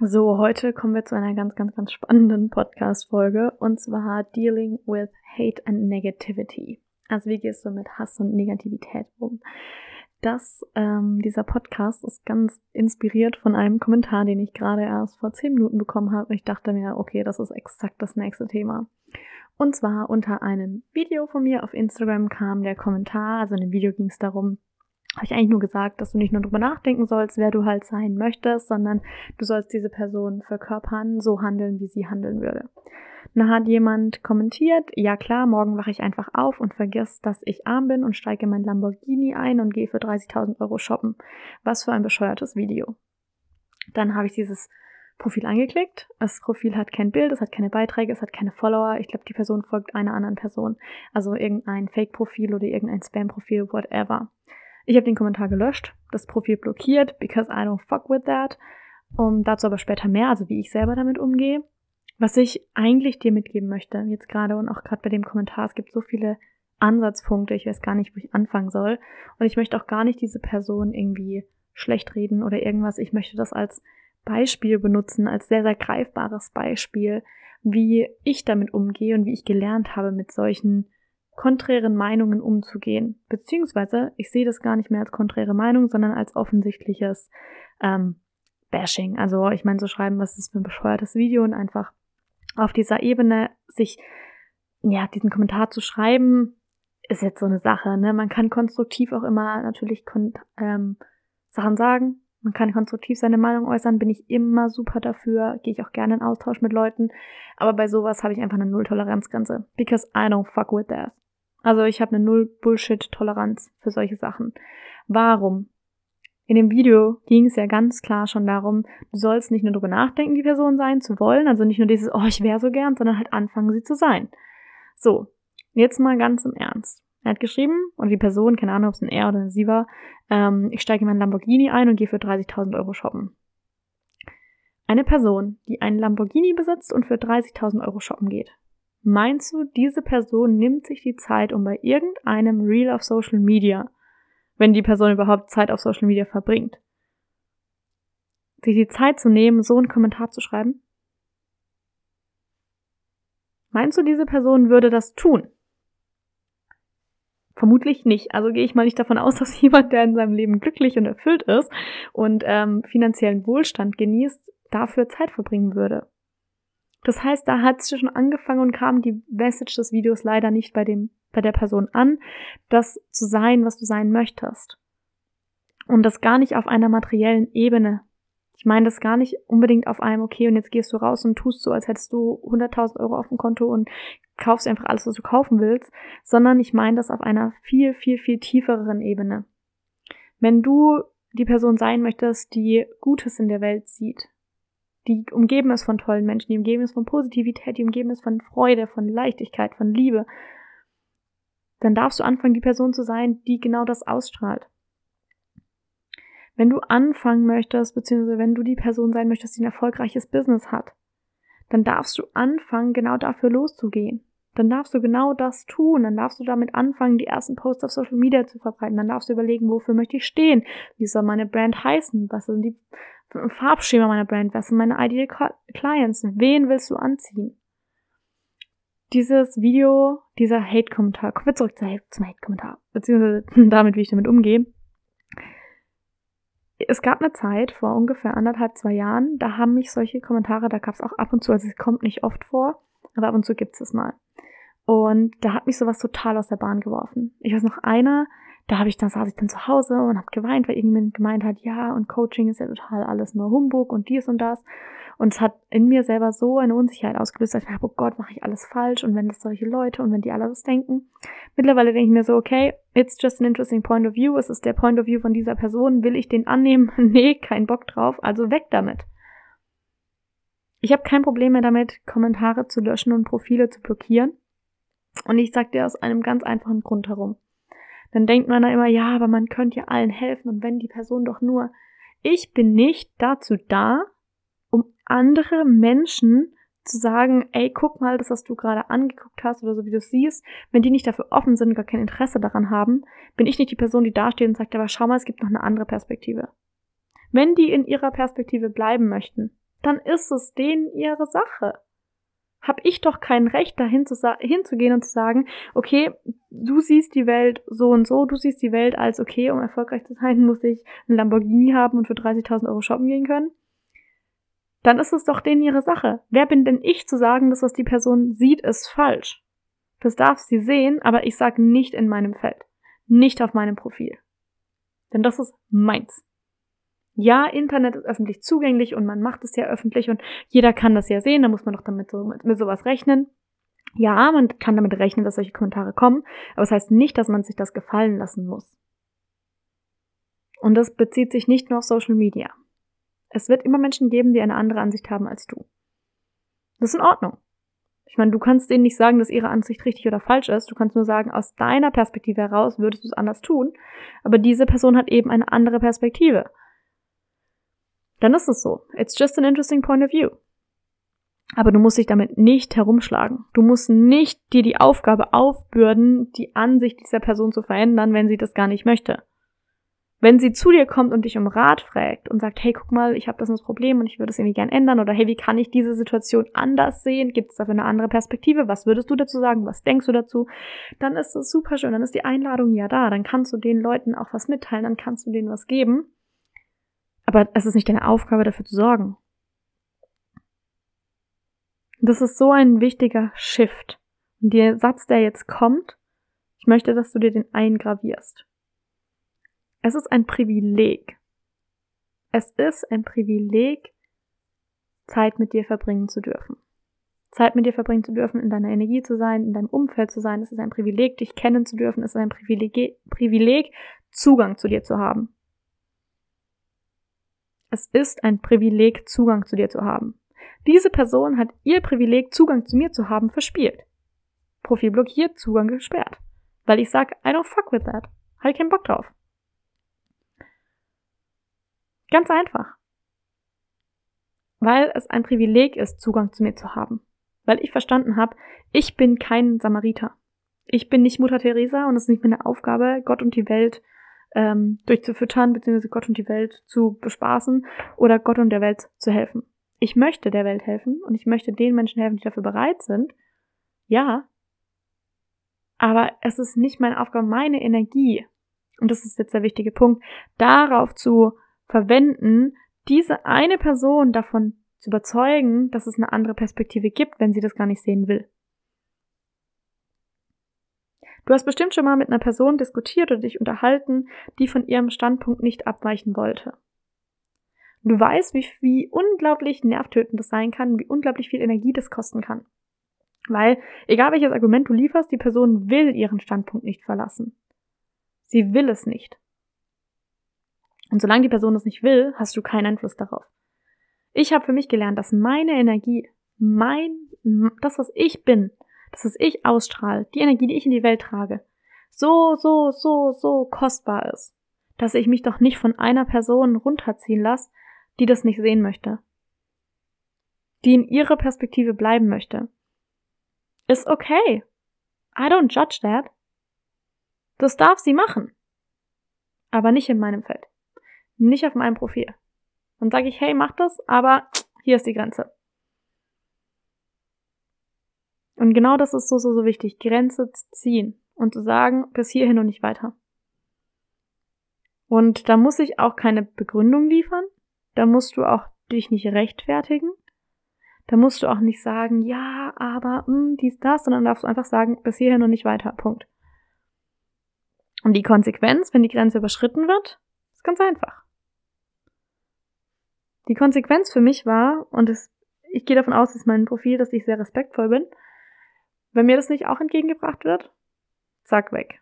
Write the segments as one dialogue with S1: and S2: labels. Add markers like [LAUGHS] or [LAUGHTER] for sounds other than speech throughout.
S1: So, heute kommen wir zu einer ganz, ganz, ganz spannenden Podcast-Folge und zwar Dealing with Hate and Negativity. Also wie gehst du mit Hass und Negativität um? Das, ähm, dieser Podcast ist ganz inspiriert von einem Kommentar, den ich gerade erst vor zehn Minuten bekommen habe. Ich dachte mir, okay, das ist exakt das nächste Thema. Und zwar unter einem Video von mir auf Instagram kam der Kommentar, also in dem Video ging es darum, habe ich eigentlich nur gesagt, dass du nicht nur drüber nachdenken sollst, wer du halt sein möchtest, sondern du sollst diese Person verkörpern, so handeln, wie sie handeln würde. Da hat jemand kommentiert, ja klar, morgen wache ich einfach auf und vergiss, dass ich arm bin und steige in mein Lamborghini ein und gehe für 30.000 Euro shoppen. Was für ein bescheuertes Video. Dann habe ich dieses Profil angeklickt. Das Profil hat kein Bild, es hat keine Beiträge, es hat keine Follower. Ich glaube, die Person folgt einer anderen Person. Also irgendein Fake-Profil oder irgendein Spam-Profil, whatever. Ich habe den Kommentar gelöscht, das Profil blockiert, because I don't fuck with that. Um, dazu aber später mehr, also wie ich selber damit umgehe. Was ich eigentlich dir mitgeben möchte, jetzt gerade und auch gerade bei dem Kommentar, es gibt so viele Ansatzpunkte, ich weiß gar nicht, wo ich anfangen soll. Und ich möchte auch gar nicht diese Person irgendwie schlecht reden oder irgendwas. Ich möchte das als Beispiel benutzen, als sehr, sehr greifbares Beispiel, wie ich damit umgehe und wie ich gelernt habe, mit solchen konträren Meinungen umzugehen. Beziehungsweise, ich sehe das gar nicht mehr als konträre Meinung, sondern als offensichtliches ähm, Bashing. Also ich meine, so schreiben, was ist für ein bescheuertes Video und einfach auf dieser Ebene sich, ja, diesen Kommentar zu schreiben, ist jetzt so eine Sache. Ne? Man kann konstruktiv auch immer natürlich ähm, Sachen sagen. Man kann konstruktiv seine Meinung äußern, bin ich immer super dafür, gehe ich auch gerne in Austausch mit Leuten. Aber bei sowas habe ich einfach eine Null-Toleranzgrenze. Because I don't fuck with that. Also ich habe eine Null-Bullshit-Toleranz für solche Sachen. Warum? In dem Video ging es ja ganz klar schon darum, du sollst nicht nur darüber nachdenken, die Person sein zu wollen, also nicht nur dieses, oh, ich wäre so gern, sondern halt anfangen, sie zu sein. So, jetzt mal ganz im Ernst. Er hat geschrieben, und die Person, keine Ahnung, ob es ein er oder eine sie war, ähm, ich steige in meinen Lamborghini ein und gehe für 30.000 Euro shoppen. Eine Person, die einen Lamborghini besitzt und für 30.000 Euro shoppen geht, Meinst du, diese Person nimmt sich die Zeit, um bei irgendeinem Reel auf Social Media, wenn die Person überhaupt Zeit auf Social Media verbringt, sich die Zeit zu nehmen, so einen Kommentar zu schreiben? Meinst du, diese Person würde das tun? Vermutlich nicht. Also gehe ich mal nicht davon aus, [LAUGHS] dass jemand, der in seinem Leben glücklich und erfüllt ist und ähm, finanziellen Wohlstand genießt, dafür Zeit verbringen würde. Das heißt, da hat es schon angefangen und kam die Message des Videos leider nicht bei dem, bei der Person an, das zu sein, was du sein möchtest. Und das gar nicht auf einer materiellen Ebene. Ich meine das gar nicht unbedingt auf einem, okay, und jetzt gehst du raus und tust so, als hättest du 100.000 Euro auf dem Konto und kaufst einfach alles, was du kaufen willst, sondern ich meine das auf einer viel, viel, viel tieferen Ebene. Wenn du die Person sein möchtest, die Gutes in der Welt sieht, die umgeben ist von tollen Menschen, die umgeben ist von Positivität, die umgeben ist von Freude, von Leichtigkeit, von Liebe, dann darfst du anfangen, die Person zu sein, die genau das ausstrahlt. Wenn du anfangen möchtest, beziehungsweise wenn du die Person sein möchtest, die ein erfolgreiches Business hat, dann darfst du anfangen, genau dafür loszugehen. Dann darfst du genau das tun. Dann darfst du damit anfangen, die ersten Posts auf Social Media zu verbreiten. Dann darfst du überlegen, wofür möchte ich stehen? Wie soll meine Brand heißen? Was sind die Farbschema meiner Brand? Was sind meine Ideal Clients? Wen willst du anziehen? Dieses Video, dieser Hate-Kommentar, kommen wir zurück zum Hate-Kommentar, beziehungsweise [LAUGHS] damit, wie ich damit umgehe. Es gab eine Zeit vor ungefähr anderthalb, zwei Jahren, da haben mich solche Kommentare, da gab es auch ab und zu, also es kommt nicht oft vor, aber ab und zu gibt es es mal. Und da hat mich sowas total aus der Bahn geworfen. Ich weiß noch einer, da habe ich dann saß ich dann zu Hause und habe geweint, weil irgendjemand gemeint hat, ja, und Coaching ist ja total alles nur Humbug und dies und das. Und es hat in mir selber so eine Unsicherheit ausgelöst, dass ich dachte, oh Gott, mache ich alles falsch und wenn das solche Leute und wenn die alle das denken. Mittlerweile denke ich mir so, okay, it's just an interesting point of view. Es ist der Point of view von dieser Person. Will ich den annehmen? [LAUGHS] nee, kein Bock drauf. Also weg damit. Ich habe kein Problem mehr damit, Kommentare zu löschen und Profile zu blockieren. Und ich sag dir aus einem ganz einfachen Grund herum. Dann denkt man da immer, ja, aber man könnte ja allen helfen und wenn die Person doch nur. Ich bin nicht dazu da, um andere Menschen zu sagen, ey, guck mal, das, was du gerade angeguckt hast oder so wie du es siehst, wenn die nicht dafür offen sind, gar kein Interesse daran haben, bin ich nicht die Person, die dasteht und sagt, aber schau mal, es gibt noch eine andere Perspektive. Wenn die in ihrer Perspektive bleiben möchten, dann ist es denen ihre Sache habe ich doch kein Recht, dahin zu hinzugehen und zu sagen, okay, du siehst die Welt so und so, du siehst die Welt als, okay, um erfolgreich zu sein, muss ich ein Lamborghini haben und für 30.000 Euro shoppen gehen können. Dann ist es doch denen ihre Sache. Wer bin denn ich zu sagen, dass was die Person sieht, ist falsch? Das darf sie sehen, aber ich sage nicht in meinem Feld. Nicht auf meinem Profil. Denn das ist meins ja, Internet ist öffentlich zugänglich und man macht es ja öffentlich und jeder kann das ja sehen, da muss man doch damit so, mit, mit sowas rechnen. Ja, man kann damit rechnen, dass solche Kommentare kommen, aber das heißt nicht, dass man sich das gefallen lassen muss. Und das bezieht sich nicht nur auf Social Media. Es wird immer Menschen geben, die eine andere Ansicht haben als du. Das ist in Ordnung. Ich meine, du kannst denen nicht sagen, dass ihre Ansicht richtig oder falsch ist. Du kannst nur sagen, aus deiner Perspektive heraus würdest du es anders tun. Aber diese Person hat eben eine andere Perspektive dann ist es so. It's just an interesting point of view. Aber du musst dich damit nicht herumschlagen. Du musst nicht dir die Aufgabe aufbürden, die Ansicht dieser Person zu verändern, wenn sie das gar nicht möchte. Wenn sie zu dir kommt und dich um Rat fragt und sagt, hey, guck mal, ich habe das, das Problem und ich würde es irgendwie gern ändern oder hey, wie kann ich diese Situation anders sehen? Gibt es dafür eine andere Perspektive? Was würdest du dazu sagen? Was denkst du dazu? Dann ist das super schön, dann ist die Einladung ja da, dann kannst du den Leuten auch was mitteilen, dann kannst du denen was geben. Aber es ist nicht deine Aufgabe, dafür zu sorgen. Das ist so ein wichtiger Shift. Und der Satz, der jetzt kommt, ich möchte, dass du dir den eingravierst. Es ist ein Privileg. Es ist ein Privileg, Zeit mit dir verbringen zu dürfen. Zeit mit dir verbringen zu dürfen, in deiner Energie zu sein, in deinem Umfeld zu sein. Es ist ein Privileg, dich kennen zu dürfen. Es ist ein Privileg, Privileg Zugang zu dir zu haben. Es ist ein Privileg, Zugang zu dir zu haben. Diese Person hat ihr Privileg, Zugang zu mir zu haben, verspielt. Profil blockiert, Zugang gesperrt. Weil ich sage, I don't fuck with that. Habe ich keinen Bock drauf. Ganz einfach. Weil es ein Privileg ist, Zugang zu mir zu haben. Weil ich verstanden habe, ich bin kein Samariter. Ich bin nicht Mutter Teresa und es ist nicht meine Aufgabe, Gott und die Welt ähm, durchzufüttern, beziehungsweise Gott und die Welt zu bespaßen oder Gott und der Welt zu helfen. Ich möchte der Welt helfen und ich möchte den Menschen helfen, die dafür bereit sind. Ja. Aber es ist nicht meine Aufgabe, meine Energie, und das ist jetzt der wichtige Punkt, darauf zu verwenden, diese eine Person davon zu überzeugen, dass es eine andere Perspektive gibt, wenn sie das gar nicht sehen will. Du hast bestimmt schon mal mit einer Person diskutiert oder dich unterhalten, die von ihrem Standpunkt nicht abweichen wollte. Du weißt, wie, wie unglaublich nervtötend das sein kann, wie unglaublich viel Energie das kosten kann. Weil, egal welches Argument du lieferst, die Person will ihren Standpunkt nicht verlassen. Sie will es nicht. Und solange die Person es nicht will, hast du keinen Einfluss darauf. Ich habe für mich gelernt, dass meine Energie, mein, das, was ich bin, das, was ich ausstrahle, die Energie, die ich in die Welt trage, so, so, so, so kostbar ist, dass ich mich doch nicht von einer Person runterziehen lasse, die das nicht sehen möchte, die in ihrer Perspektive bleiben möchte. Ist okay. I don't judge that. Das darf sie machen. Aber nicht in meinem Feld. Nicht auf meinem Profil. Dann sage ich, hey, mach das, aber hier ist die Grenze. Und genau das ist so, so, so wichtig. Grenze zu ziehen und zu sagen, bis hierhin und nicht weiter. Und da muss ich auch keine Begründung liefern. Da musst du auch dich nicht rechtfertigen. Da musst du auch nicht sagen, ja, aber mh, hm, dies, das, sondern darfst du einfach sagen, bis hierhin und nicht weiter. Punkt. Und die Konsequenz, wenn die Grenze überschritten wird, ist ganz einfach. Die Konsequenz für mich war, und es, ich gehe davon aus, dass mein Profil, dass ich sehr respektvoll bin, wenn mir das nicht auch entgegengebracht wird, zack, weg.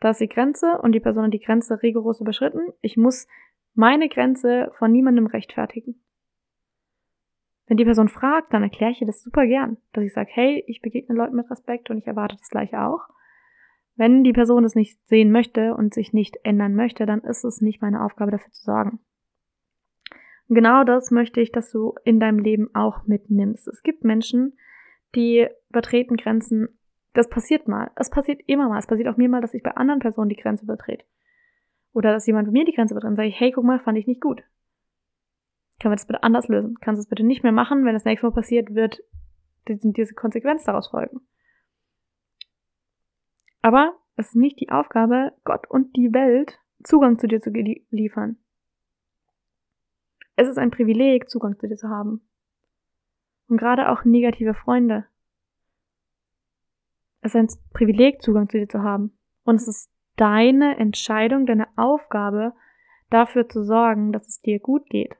S1: Da ist die Grenze und die Person hat die Grenze rigoros überschritten. Ich muss meine Grenze von niemandem rechtfertigen. Wenn die Person fragt, dann erkläre ich ihr das super gern, dass ich sage, hey, ich begegne Leuten mit Respekt und ich erwarte das gleiche auch. Wenn die Person es nicht sehen möchte und sich nicht ändern möchte, dann ist es nicht meine Aufgabe dafür zu sorgen. Und genau das möchte ich, dass du in deinem Leben auch mitnimmst. Es gibt Menschen, die übertreten Grenzen. Das passiert mal. Es passiert immer mal. Es passiert auch mir mal, dass ich bei anderen Personen die Grenze übertrete. Oder dass jemand bei mir die Grenze übertritt und sage ich, hey, guck mal, fand ich nicht gut. Können wir das bitte anders lösen? Kannst du es bitte nicht mehr machen? Wenn das nächste Mal passiert, wird diese Konsequenz daraus folgen. Aber es ist nicht die Aufgabe, Gott und die Welt Zugang zu dir zu liefern. Es ist ein Privileg, Zugang zu dir zu haben. Und gerade auch negative Freunde. Es ist ein Privileg, Zugang zu dir zu haben. Und es ist deine Entscheidung, deine Aufgabe, dafür zu sorgen, dass es dir gut geht.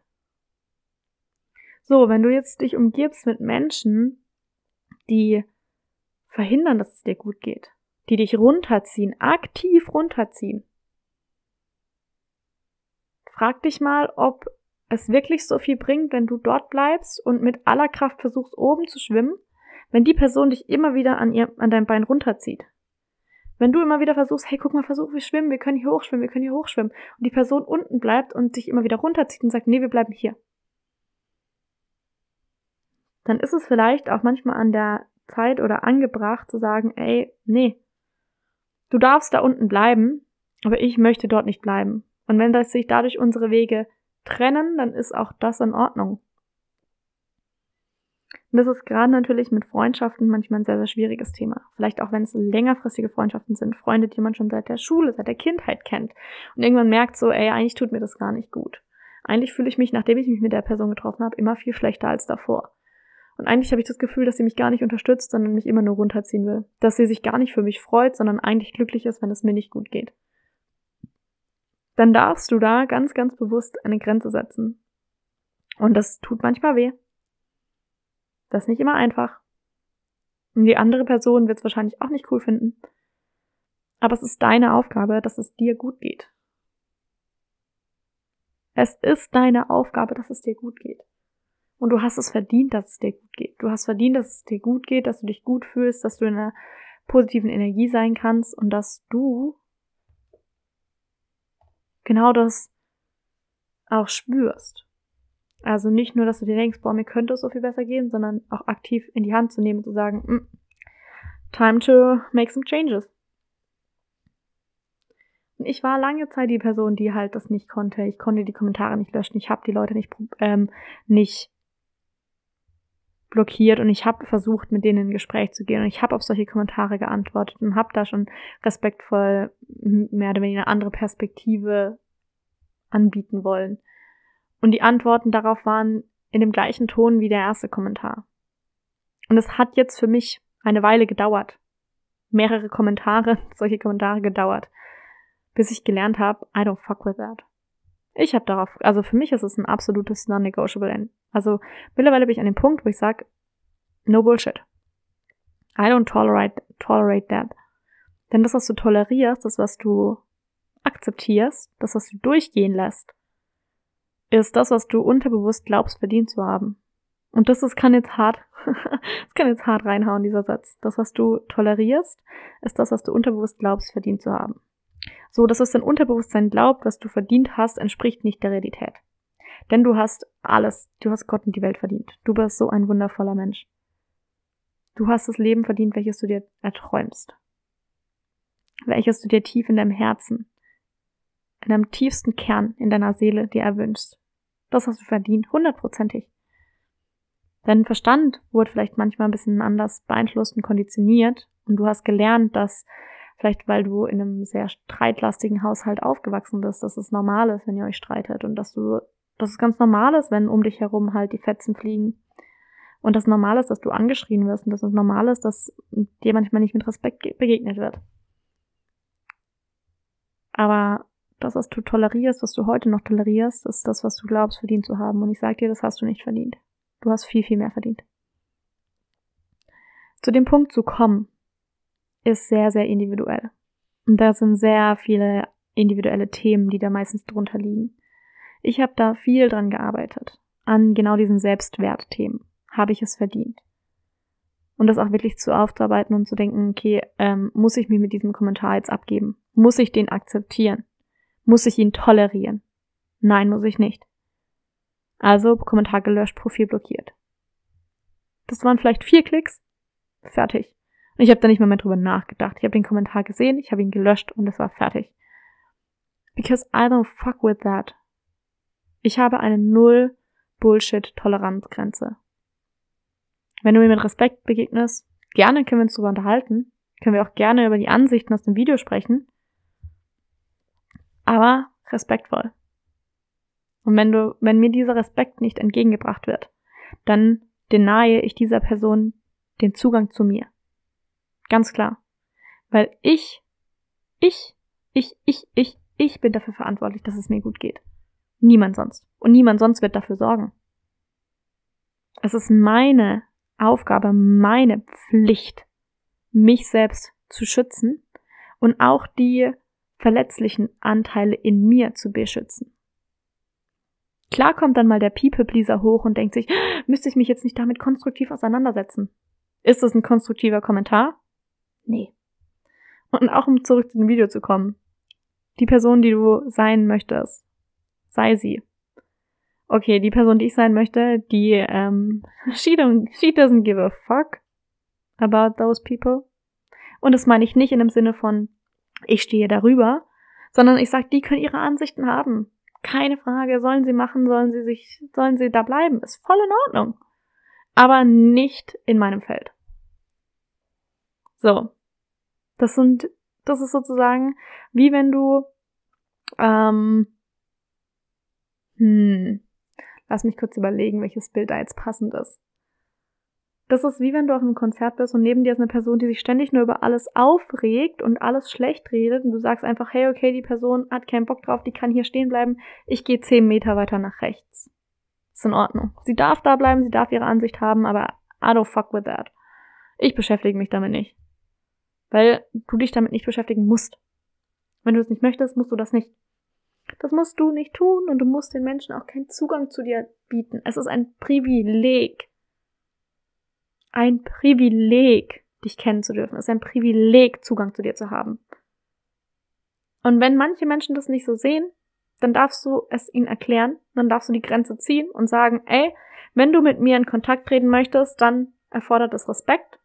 S1: So, wenn du jetzt dich umgibst mit Menschen, die verhindern, dass es dir gut geht, die dich runterziehen, aktiv runterziehen, frag dich mal, ob es wirklich so viel bringt, wenn du dort bleibst und mit aller Kraft versuchst, oben zu schwimmen, wenn die Person dich immer wieder an, ihr, an dein Bein runterzieht. Wenn du immer wieder versuchst, hey, guck mal, versuch, wir schwimmen, wir können hier hochschwimmen, wir können hier hochschwimmen, und die Person unten bleibt und sich immer wieder runterzieht und sagt, nee, wir bleiben hier. Dann ist es vielleicht auch manchmal an der Zeit oder angebracht zu sagen, ey, nee, du darfst da unten bleiben, aber ich möchte dort nicht bleiben. Und wenn das sich dadurch unsere Wege trennen, dann ist auch das in Ordnung. Und das ist gerade natürlich mit Freundschaften manchmal ein sehr, sehr schwieriges Thema. Vielleicht auch wenn es längerfristige Freundschaften sind, Freunde, die man schon seit der Schule, seit der Kindheit kennt. Und irgendwann merkt so, ey, eigentlich tut mir das gar nicht gut. Eigentlich fühle ich mich, nachdem ich mich mit der Person getroffen habe, immer viel schlechter als davor. Und eigentlich habe ich das Gefühl, dass sie mich gar nicht unterstützt, sondern mich immer nur runterziehen will. Dass sie sich gar nicht für mich freut, sondern eigentlich glücklich ist, wenn es mir nicht gut geht. Dann darfst du da ganz, ganz bewusst eine Grenze setzen. Und das tut manchmal weh. Das ist nicht immer einfach. Und die andere Person wird es wahrscheinlich auch nicht cool finden. Aber es ist deine Aufgabe, dass es dir gut geht. Es ist deine Aufgabe, dass es dir gut geht. Und du hast es verdient, dass es dir gut geht. Du hast verdient, dass es dir gut geht, dass du dich gut fühlst, dass du in einer positiven Energie sein kannst und dass du genau das auch spürst. Also nicht nur, dass du dir denkst, boah, mir könnte es so viel besser gehen, sondern auch aktiv in die Hand zu nehmen und zu sagen, mm, time to make some changes. Und ich war lange Zeit die Person, die halt das nicht konnte. Ich konnte die Kommentare nicht löschen, ich habe die Leute nicht, ähm, nicht blockiert und ich habe versucht, mit denen in Gespräch zu gehen und ich habe auf solche Kommentare geantwortet und habe da schon respektvoll mehr oder weniger eine andere Perspektive anbieten wollen. Und die Antworten darauf waren in dem gleichen Ton wie der erste Kommentar. Und es hat jetzt für mich eine Weile gedauert. Mehrere Kommentare, [LAUGHS] solche Kommentare gedauert, bis ich gelernt habe, I don't fuck with that. Ich habe darauf, also für mich ist es ein absolutes non-negotiable. Also mittlerweile bin ich an dem Punkt, wo ich sage, no bullshit. I don't tolerate, tolerate that. Denn das, was du tolerierst, das, was du akzeptierst, das, was du durchgehen lässt, ist das, was du unterbewusst glaubst, verdient zu haben. Und das ist, kann jetzt hart, [LAUGHS] das kann jetzt hart reinhauen, dieser Satz. Das, was du tolerierst, ist das, was du unterbewusst glaubst, verdient zu haben. So, dass es dein Unterbewusstsein glaubt, was du verdient hast, entspricht nicht der Realität. Denn du hast alles, du hast Gott und die Welt verdient. Du bist so ein wundervoller Mensch. Du hast das Leben verdient, welches du dir erträumst. Welches du dir tief in deinem Herzen, in deinem tiefsten Kern, in deiner Seele dir erwünschst. Das hast du verdient, hundertprozentig. Dein Verstand wurde vielleicht manchmal ein bisschen anders beeinflusst und konditioniert und du hast gelernt, dass vielleicht weil du in einem sehr streitlastigen Haushalt aufgewachsen bist, dass es normal ist, wenn ihr euch streitet und dass du, dass es ganz normal ist, wenn um dich herum halt die Fetzen fliegen Und das normal ist, dass du angeschrien wirst und dass es normal ist, dass dir manchmal nicht mit Respekt begegnet wird. Aber das, was du tolerierst, was du heute noch tolerierst, ist das, was du glaubst, verdient zu haben. Und ich sag dir, das hast du nicht verdient. Du hast viel, viel mehr verdient. Zu dem Punkt zu kommen, ist sehr, sehr individuell. Und da sind sehr viele individuelle Themen, die da meistens drunter liegen. Ich habe da viel dran gearbeitet, an genau diesen Selbstwertthemen. Habe ich es verdient? Und das auch wirklich zu aufzuarbeiten und zu denken, okay, ähm, muss ich mich mit diesem Kommentar jetzt abgeben? Muss ich den akzeptieren? Muss ich ihn tolerieren? Nein, muss ich nicht. Also Kommentar gelöscht, Profil blockiert. Das waren vielleicht vier Klicks. Fertig. Und ich habe da nicht mehr, mehr drüber nachgedacht. Ich habe den Kommentar gesehen, ich habe ihn gelöscht und es war fertig. Because I don't fuck with that. Ich habe eine null Bullshit-Toleranzgrenze. Wenn du mir mit Respekt begegnest, gerne können wir uns darüber unterhalten. Können wir auch gerne über die Ansichten aus dem Video sprechen. Aber respektvoll. Und wenn du, wenn mir dieser Respekt nicht entgegengebracht wird, dann denahe ich dieser Person den Zugang zu mir. Ganz klar. Weil ich, ich, ich, ich, ich, ich bin dafür verantwortlich, dass es mir gut geht. Niemand sonst. Und niemand sonst wird dafür sorgen. Es ist meine Aufgabe, meine Pflicht, mich selbst zu schützen und auch die verletzlichen Anteile in mir zu beschützen. Klar kommt dann mal der People-Pleaser hoch und denkt sich, müsste ich mich jetzt nicht damit konstruktiv auseinandersetzen? Ist das ein konstruktiver Kommentar? Nee. Und auch um zurück zu dem Video zu kommen. Die Person, die du sein möchtest, sei sie. Okay, die Person, die ich sein möchte, die, ähm, [LAUGHS] she, don't, she doesn't give a fuck about those people. Und das meine ich nicht in dem Sinne von, ich stehe darüber, sondern ich sage, die können ihre Ansichten haben. Keine Frage, sollen sie machen, sollen sie sich, sollen sie da bleiben, ist voll in Ordnung. Aber nicht in meinem Feld. So. Das sind, das ist sozusagen wie wenn du, ähm, hm, lass mich kurz überlegen, welches Bild da jetzt passend ist. Das ist wie wenn du auf einem Konzert bist und neben dir ist eine Person, die sich ständig nur über alles aufregt und alles schlecht redet und du sagst einfach, hey, okay, die Person hat keinen Bock drauf, die kann hier stehen bleiben, ich gehe zehn Meter weiter nach rechts. Ist in Ordnung. Sie darf da bleiben, sie darf ihre Ansicht haben, aber I don't fuck with that. Ich beschäftige mich damit nicht. Weil du dich damit nicht beschäftigen musst. Wenn du es nicht möchtest, musst du das nicht. Das musst du nicht tun und du musst den Menschen auch keinen Zugang zu dir bieten. Es ist ein Privileg ein Privileg, dich kennen zu dürfen. Es ist ein Privileg, Zugang zu dir zu haben. Und wenn manche Menschen das nicht so sehen, dann darfst du es ihnen erklären, dann darfst du die Grenze ziehen und sagen, ey, wenn du mit mir in Kontakt treten möchtest, dann erfordert es Respekt,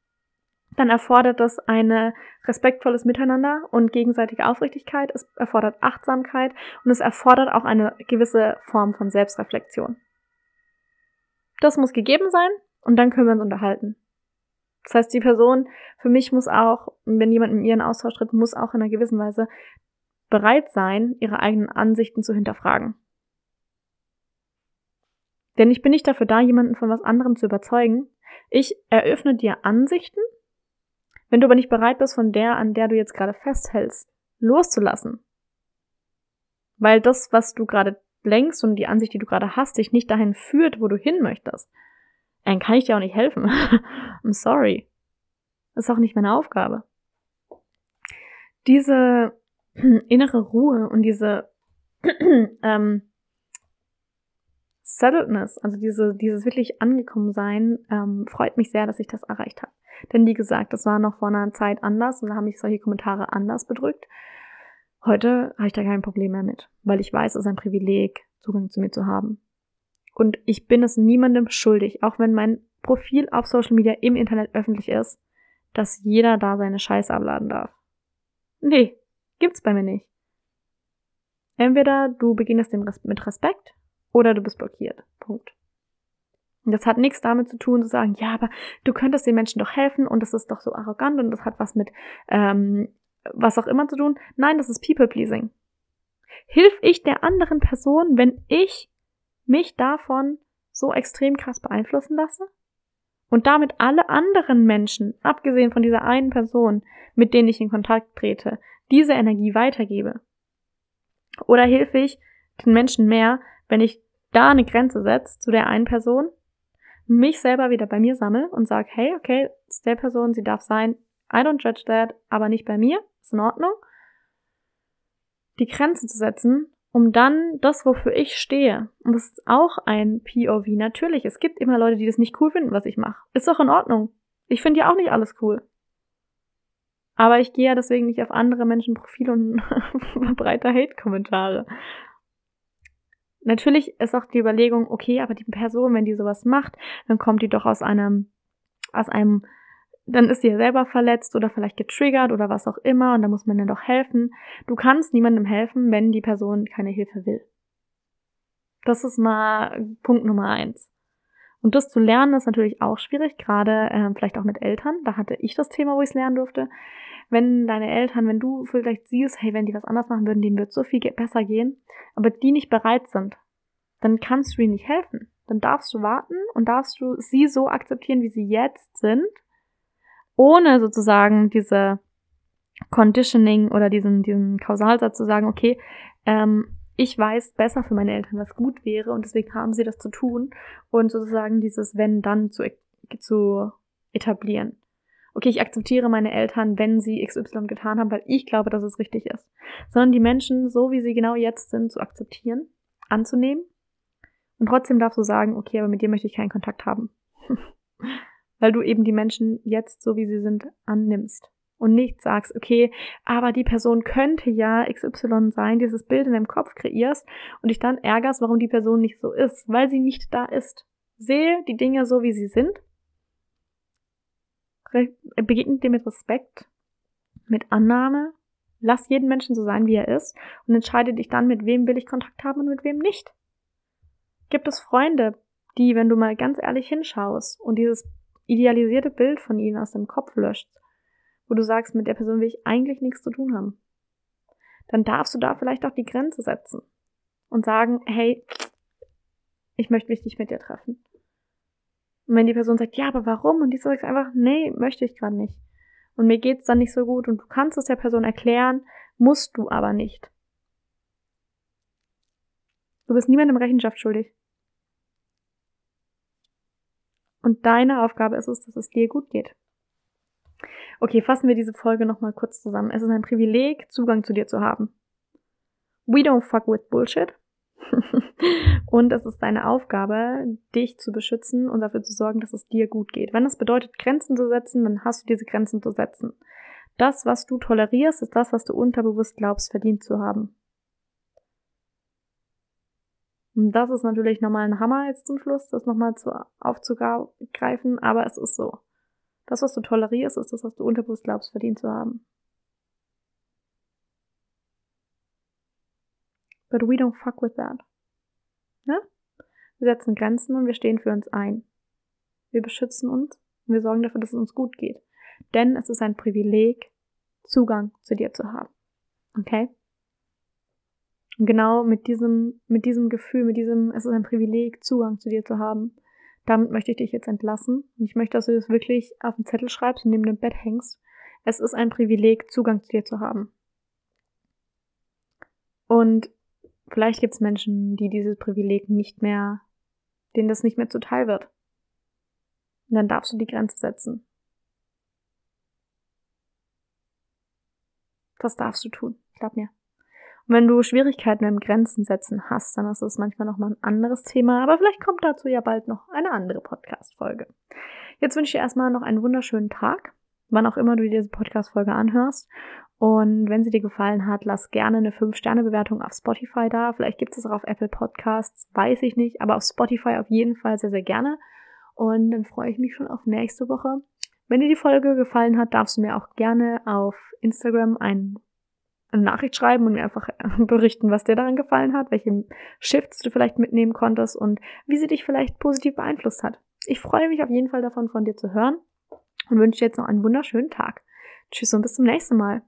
S1: dann erfordert es ein respektvolles Miteinander und gegenseitige Aufrichtigkeit, es erfordert Achtsamkeit und es erfordert auch eine gewisse Form von Selbstreflexion. Das muss gegeben sein und dann können wir uns unterhalten. Das heißt, die Person für mich muss auch, wenn jemand in Austausch tritt, muss auch in einer gewissen Weise bereit sein, ihre eigenen Ansichten zu hinterfragen. Denn ich bin nicht dafür da, jemanden von was anderem zu überzeugen. Ich eröffne dir Ansichten, wenn du aber nicht bereit bist, von der, an der du jetzt gerade festhältst, loszulassen. Weil das, was du gerade lenkst und die Ansicht, die du gerade hast, dich nicht dahin führt, wo du hin möchtest dann kann ich dir auch nicht helfen. [LAUGHS] I'm sorry. Das ist auch nicht meine Aufgabe. Diese [CLEARS THROAT] innere Ruhe und diese [CLEARS THROAT] ähm, Settledness, also diese, dieses wirklich angekommen sein, ähm, freut mich sehr, dass ich das erreicht habe. Denn wie gesagt, das war noch vor einer Zeit anders und da haben mich solche Kommentare anders bedrückt. Heute habe ich da kein Problem mehr mit, weil ich weiß, es ist ein Privileg, Zugang zu mir zu haben. Und ich bin es niemandem schuldig, auch wenn mein Profil auf Social Media im Internet öffentlich ist, dass jeder da seine Scheiße abladen darf. Nee, gibt's bei mir nicht. Entweder du beginnst mit Respekt oder du bist blockiert. Punkt. Und das hat nichts damit zu tun, zu sagen, ja, aber du könntest den Menschen doch helfen und das ist doch so arrogant und das hat was mit ähm, was auch immer zu tun. Nein, das ist People-Pleasing. Hilf ich der anderen Person, wenn ich mich davon so extrem krass beeinflussen lasse? und damit alle anderen Menschen, abgesehen von dieser einen Person, mit denen ich in Kontakt trete, diese Energie weitergebe? Oder hilfe ich den Menschen mehr, wenn ich da eine Grenze setze zu der einen Person, mich selber wieder bei mir sammle und sage, hey, okay, ist der Person, sie darf sein, I don't judge that, aber nicht bei mir, ist in Ordnung. Die Grenze zu setzen um dann das, wofür ich stehe. Und das ist auch ein POV. Natürlich, es gibt immer Leute, die das nicht cool finden, was ich mache. Ist doch in Ordnung. Ich finde ja auch nicht alles cool. Aber ich gehe ja deswegen nicht auf andere Menschen Profile und [LAUGHS] verbreite Hate-Kommentare. Natürlich ist auch die Überlegung, okay, aber die Person, wenn die sowas macht, dann kommt die doch aus einem, aus einem dann ist sie ja selber verletzt oder vielleicht getriggert oder was auch immer und da muss man dann doch helfen. Du kannst niemandem helfen, wenn die Person keine Hilfe will. Das ist mal Punkt Nummer eins. Und das zu lernen ist natürlich auch schwierig, gerade äh, vielleicht auch mit Eltern. Da hatte ich das Thema, wo ich es lernen durfte. Wenn deine Eltern, wenn du vielleicht siehst, hey, wenn die was anders machen würden, denen wird so viel besser gehen, aber die nicht bereit sind, dann kannst du ihnen nicht helfen. Dann darfst du warten und darfst du sie so akzeptieren, wie sie jetzt sind ohne sozusagen diese Conditioning oder diesen, diesen Kausalsatz zu sagen, okay, ähm, ich weiß besser für meine Eltern, was gut wäre und deswegen haben sie das zu tun und sozusagen dieses Wenn dann zu, zu etablieren. Okay, ich akzeptiere meine Eltern, wenn sie XY getan haben, weil ich glaube, dass es richtig ist. Sondern die Menschen, so wie sie genau jetzt sind, zu akzeptieren, anzunehmen. Und trotzdem darfst du sagen, okay, aber mit dir möchte ich keinen Kontakt haben. [LAUGHS] weil du eben die Menschen jetzt so wie sie sind annimmst und nicht sagst, okay, aber die Person könnte ja XY sein, dieses Bild in deinem Kopf kreierst und dich dann ärgerst, warum die Person nicht so ist, weil sie nicht da ist. Sehe die Dinge so, wie sie sind. Begegne dir mit Respekt, mit Annahme. Lass jeden Menschen so sein, wie er ist und entscheide dich dann, mit wem will ich Kontakt haben und mit wem nicht. Gibt es Freunde, die, wenn du mal ganz ehrlich hinschaust und dieses idealisierte Bild von ihnen aus dem Kopf löscht, wo du sagst, mit der Person will ich eigentlich nichts zu tun haben, dann darfst du da vielleicht auch die Grenze setzen und sagen, hey, ich möchte mich nicht mit dir treffen. Und wenn die Person sagt, ja, aber warum? Und die sagt einfach, nee, möchte ich gerade nicht. Und mir geht's dann nicht so gut und du kannst es der Person erklären, musst du aber nicht. Du bist niemandem Rechenschaft schuldig. Und deine Aufgabe ist es, dass es dir gut geht. Okay, fassen wir diese Folge nochmal kurz zusammen. Es ist ein Privileg, Zugang zu dir zu haben. We don't fuck with bullshit. [LAUGHS] und es ist deine Aufgabe, dich zu beschützen und dafür zu sorgen, dass es dir gut geht. Wenn es bedeutet, Grenzen zu setzen, dann hast du diese Grenzen zu setzen. Das, was du tolerierst, ist das, was du unterbewusst glaubst, verdient zu haben. Und das ist natürlich nochmal ein Hammer jetzt zum Schluss, das nochmal zu, aufzugreifen, aber es ist so. Das, was du tolerierst, ist das, was du unterbewusst glaubst, verdient zu haben. But we don't fuck with that. Ja? Wir setzen Grenzen und wir stehen für uns ein. Wir beschützen uns und wir sorgen dafür, dass es uns gut geht. Denn es ist ein Privileg, Zugang zu dir zu haben. Okay? Und genau mit diesem, mit diesem Gefühl, mit diesem, es ist ein Privileg, Zugang zu dir zu haben, damit möchte ich dich jetzt entlassen. Und ich möchte, dass du das wirklich auf den Zettel schreibst und neben dem Bett hängst. Es ist ein Privileg, Zugang zu dir zu haben. Und vielleicht gibt es Menschen, die dieses Privileg nicht mehr, denen das nicht mehr zuteil wird. Und dann darfst du die Grenze setzen. Das darfst du tun. Glaub mir. Wenn du Schwierigkeiten beim Grenzen setzen hast, dann ist es manchmal nochmal ein anderes Thema, aber vielleicht kommt dazu ja bald noch eine andere Podcast-Folge. Jetzt wünsche ich dir erstmal noch einen wunderschönen Tag, wann auch immer du dir diese Podcast-Folge anhörst. Und wenn sie dir gefallen hat, lass gerne eine 5-Sterne-Bewertung auf Spotify da. Vielleicht gibt es auch auf Apple Podcasts, weiß ich nicht, aber auf Spotify auf jeden Fall sehr, sehr gerne. Und dann freue ich mich schon auf nächste Woche. Wenn dir die Folge gefallen hat, darfst du mir auch gerne auf Instagram einen eine Nachricht schreiben und mir einfach [LAUGHS] berichten, was dir daran gefallen hat, welche Shifts du vielleicht mitnehmen konntest und wie sie dich vielleicht positiv beeinflusst hat. Ich freue mich auf jeden Fall davon, von dir zu hören und wünsche dir jetzt noch einen wunderschönen Tag. Tschüss und bis zum nächsten Mal.